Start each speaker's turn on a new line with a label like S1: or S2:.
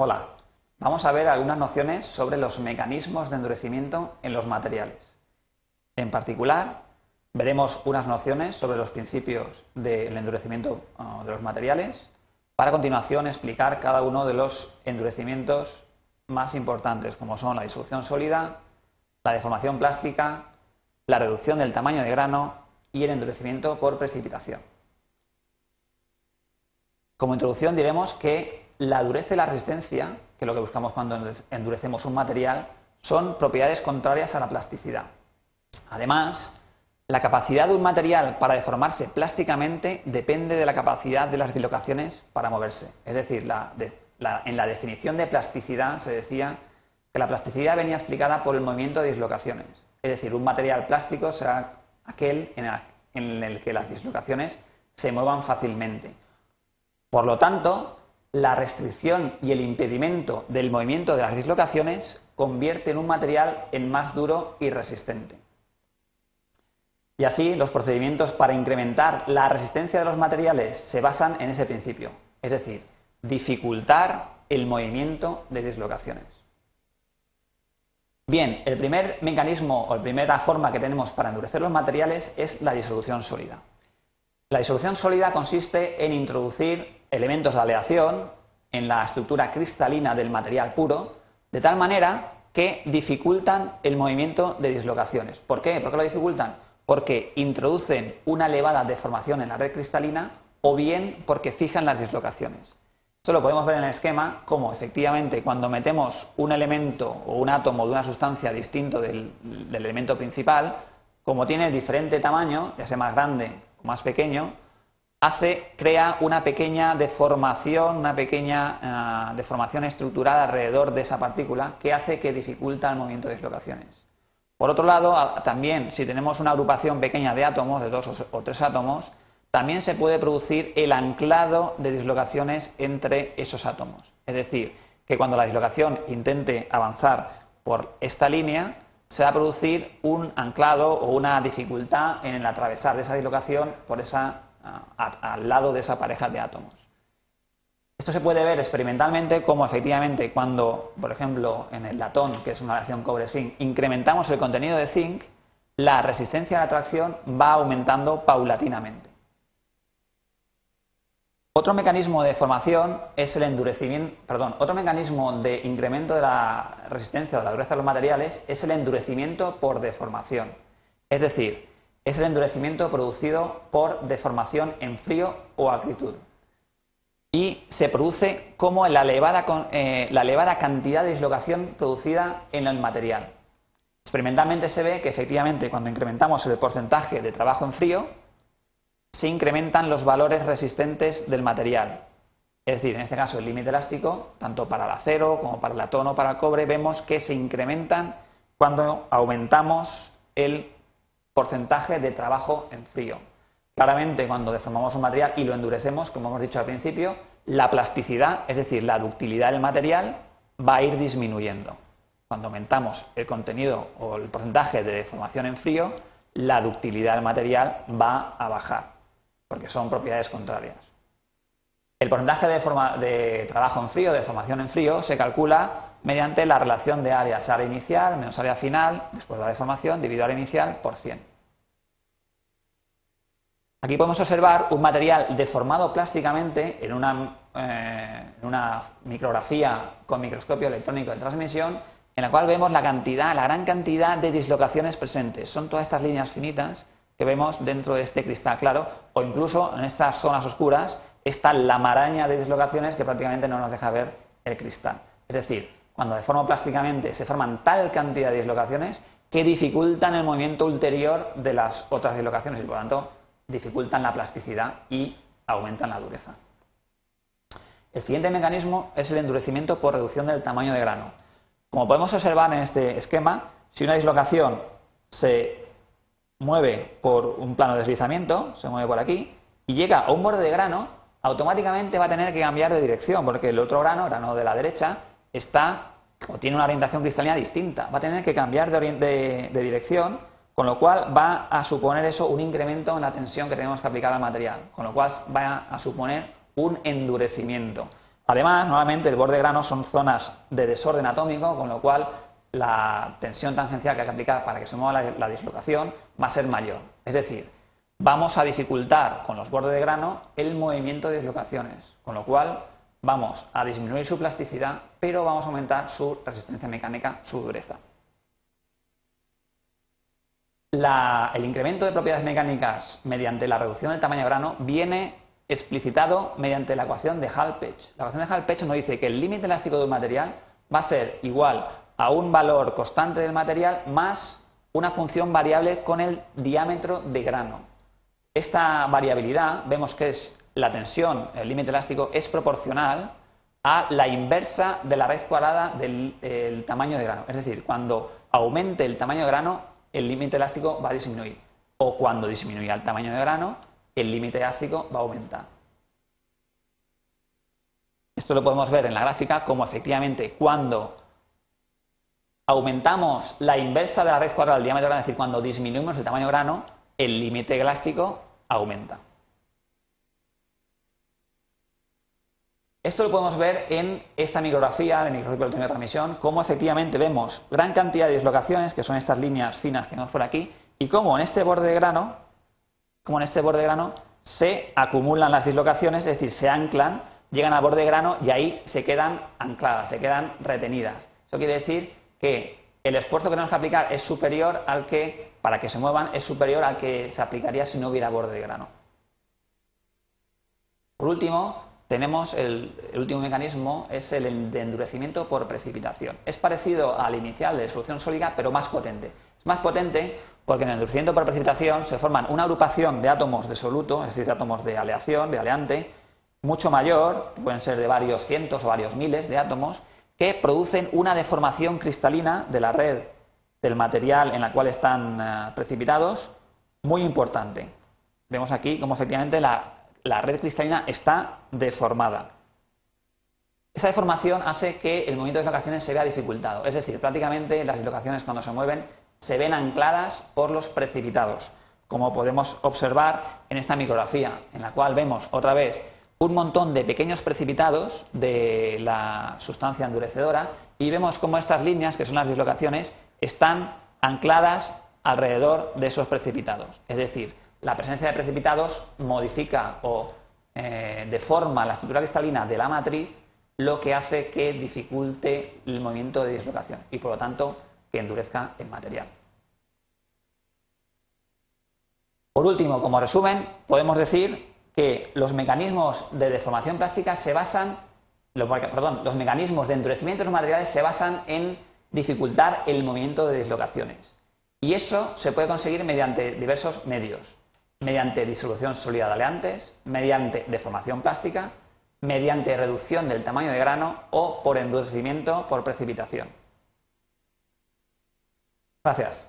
S1: Hola, vamos a ver algunas nociones sobre los mecanismos de endurecimiento en los materiales. En particular, veremos unas nociones sobre los principios del endurecimiento de los materiales para a continuación explicar cada uno de los endurecimientos más importantes, como son la disolución sólida, la deformación plástica, la reducción del tamaño de grano y el endurecimiento por precipitación. Como introducción diremos que la dureza y la resistencia, que es lo que buscamos cuando endurecemos un material, son propiedades contrarias a la plasticidad. Además, la capacidad de un material para deformarse plásticamente depende de la capacidad de las dislocaciones para moverse. Es decir, en la definición de plasticidad se decía que la plasticidad venía explicada por el movimiento de dislocaciones. Es decir, un material plástico será aquel en el que las dislocaciones se muevan fácilmente. Por lo tanto, la restricción y el impedimento del movimiento de las dislocaciones convierte en un material en más duro y resistente. Y así, los procedimientos para incrementar la resistencia de los materiales se basan en ese principio, es decir, dificultar el movimiento de dislocaciones. Bien, el primer mecanismo o la primera forma que tenemos para endurecer los materiales es la disolución sólida. La disolución sólida consiste en introducir elementos de aleación en la estructura cristalina del material puro, de tal manera que dificultan el movimiento de dislocaciones. ¿Por qué? ¿Por qué lo dificultan? Porque introducen una elevada deformación en la red cristalina o bien porque fijan las dislocaciones. Esto lo podemos ver en el esquema como efectivamente cuando metemos un elemento o un átomo de una sustancia distinto del, del elemento principal, como tiene diferente tamaño, ya sea más grande o más pequeño, hace, crea una pequeña deformación, una pequeña ah, deformación estructural alrededor de esa partícula que hace que dificulta el movimiento de dislocaciones. Por otro lado, también si tenemos una agrupación pequeña de átomos, de dos o tres átomos, también se puede producir el anclado de dislocaciones entre esos átomos. Es decir, que cuando la dislocación intente avanzar por esta línea, se va a producir un anclado o una dificultad en el atravesar de esa dislocación por esa al lado de esa pareja de átomos. Esto se puede ver experimentalmente como efectivamente cuando, por ejemplo, en el latón, que es una reacción cobre-zinc, incrementamos el contenido de zinc, la resistencia a la atracción va aumentando paulatinamente. Otro mecanismo de formación es el endurecimiento, perdón, otro mecanismo de incremento de la resistencia o de la dureza de los materiales es el endurecimiento por deformación. Es decir, es el endurecimiento producido por deformación en frío o acritud. Y se produce como la elevada, eh, la elevada cantidad de dislocación producida en el material. Experimentalmente se ve que efectivamente cuando incrementamos el porcentaje de trabajo en frío, se incrementan los valores resistentes del material. Es decir, en este caso el límite elástico, tanto para el acero como para el latón o para el cobre, vemos que se incrementan cuando aumentamos el porcentaje de trabajo en frío. Claramente, cuando deformamos un material y lo endurecemos, como hemos dicho al principio, la plasticidad, es decir, la ductilidad del material, va a ir disminuyendo. Cuando aumentamos el contenido o el porcentaje de deformación en frío, la ductilidad del material va a bajar, porque son propiedades contrarias. El porcentaje de, de trabajo en frío, de deformación en frío, se calcula mediante la relación de áreas, área inicial menos área final, después de la deformación, dividido área inicial por 100. Aquí podemos observar un material deformado plásticamente en una, eh, en una micrografía con microscopio electrónico de transmisión, en la cual vemos la cantidad, la gran cantidad de dislocaciones presentes. Son todas estas líneas finitas que vemos dentro de este cristal claro, o incluso en estas zonas oscuras está la maraña de dislocaciones que prácticamente no nos deja ver el cristal. Es decir, cuando deformo plásticamente se forman tal cantidad de dislocaciones que dificultan el movimiento ulterior de las otras dislocaciones y por lo tanto dificultan la plasticidad y aumentan la dureza. El siguiente mecanismo es el endurecimiento por reducción del tamaño de grano. Como podemos observar en este esquema, si una dislocación se mueve por un plano de deslizamiento, se mueve por aquí, y llega a un borde de grano, automáticamente va a tener que cambiar de dirección, porque el otro grano, grano de la derecha, está o tiene una orientación cristalina distinta. Va a tener que cambiar de, dirección, con lo cual va a suponer eso un incremento en la tensión que tenemos que aplicar al material, con lo cual va a suponer un endurecimiento. Además, nuevamente, el borde de grano son zonas de desorden atómico, con lo cual la tensión tangencial que hay que aplicar para que se mueva la, dislocación va a ser mayor. Es decir, vamos a dificultar con los bordes de grano el movimiento de dislocaciones, con lo cual vamos a disminuir su plasticidad, pero vamos a aumentar su resistencia mecánica, su dureza. El incremento de propiedades mecánicas mediante la reducción del tamaño de grano viene explicitado mediante la ecuación de Hall-Page. La ecuación de Hall-Page nos dice que el límite elástico de un material va a ser igual a un valor constante del material más una función variable con el diámetro de grano. Esta variabilidad vemos que es la tensión, el límite elástico, es proporcional a la inversa de la raíz cuadrada del tamaño de grano. Es decir, cuando aumente el tamaño de grano, el límite elástico va a disminuir. O cuando disminuya el tamaño de grano, el límite elástico va a aumentar. Esto lo podemos ver en la gráfica como efectivamente cuando aumentamos la inversa de la raíz cuadrada del diámetro grano, es decir, cuando disminuimos el tamaño grano, el límite elástico aumenta. Esto lo podemos ver en esta micrografía de microscopio de transmisión, cómo efectivamente vemos gran cantidad de dislocaciones, que son estas líneas finas que vemos por aquí, y cómo en este borde de grano, como en este borde de grano, se acumulan las dislocaciones, es decir, se anclan, llegan al borde de grano y ahí se quedan ancladas, se quedan retenidas. Eso quiere decir que el esfuerzo que tenemos que aplicar es superior al que, para que se muevan, es superior al que se aplicaría si no hubiera borde de grano. Por último, tenemos el, último mecanismo, es el de endurecimiento por precipitación. Es parecido al inicial de solución sólida, pero más potente. Es más potente porque en el endurecimiento por precipitación se forman una agrupación de átomos de soluto, es decir, de átomos de aleación, de aleante, mucho mayor, pueden ser de varios cientos o varios miles de átomos, que producen una deformación cristalina de la red del material en la cual están eh, precipitados muy importante. Vemos aquí cómo efectivamente la, red cristalina está deformada. Esa deformación hace que el movimiento de dislocaciones se vea dificultado, es decir, prácticamente las dislocaciones cuando se mueven se ven ancladas por los precipitados, como podemos observar en esta micrografía, en la cual vemos otra vez un montón de pequeños precipitados de la sustancia endurecedora y vemos cómo estas líneas, que son las dislocaciones, están ancladas alrededor de esos precipitados. Es decir, la presencia de precipitados modifica o eh, deforma la estructura cristalina de la matriz, lo que hace que dificulte el movimiento de dislocación y, por lo tanto, que endurezca el material. Por último, como resumen, podemos decir que los mecanismos de deformación plástica se basan, perdón, los mecanismos de endurecimiento de los materiales se basan en dificultar el movimiento de dislocaciones. Y eso se puede conseguir mediante diversos medios, mediante disolución sólida de aleantes, mediante deformación plástica, mediante reducción del tamaño de grano o por endurecimiento por precipitación. Gracias.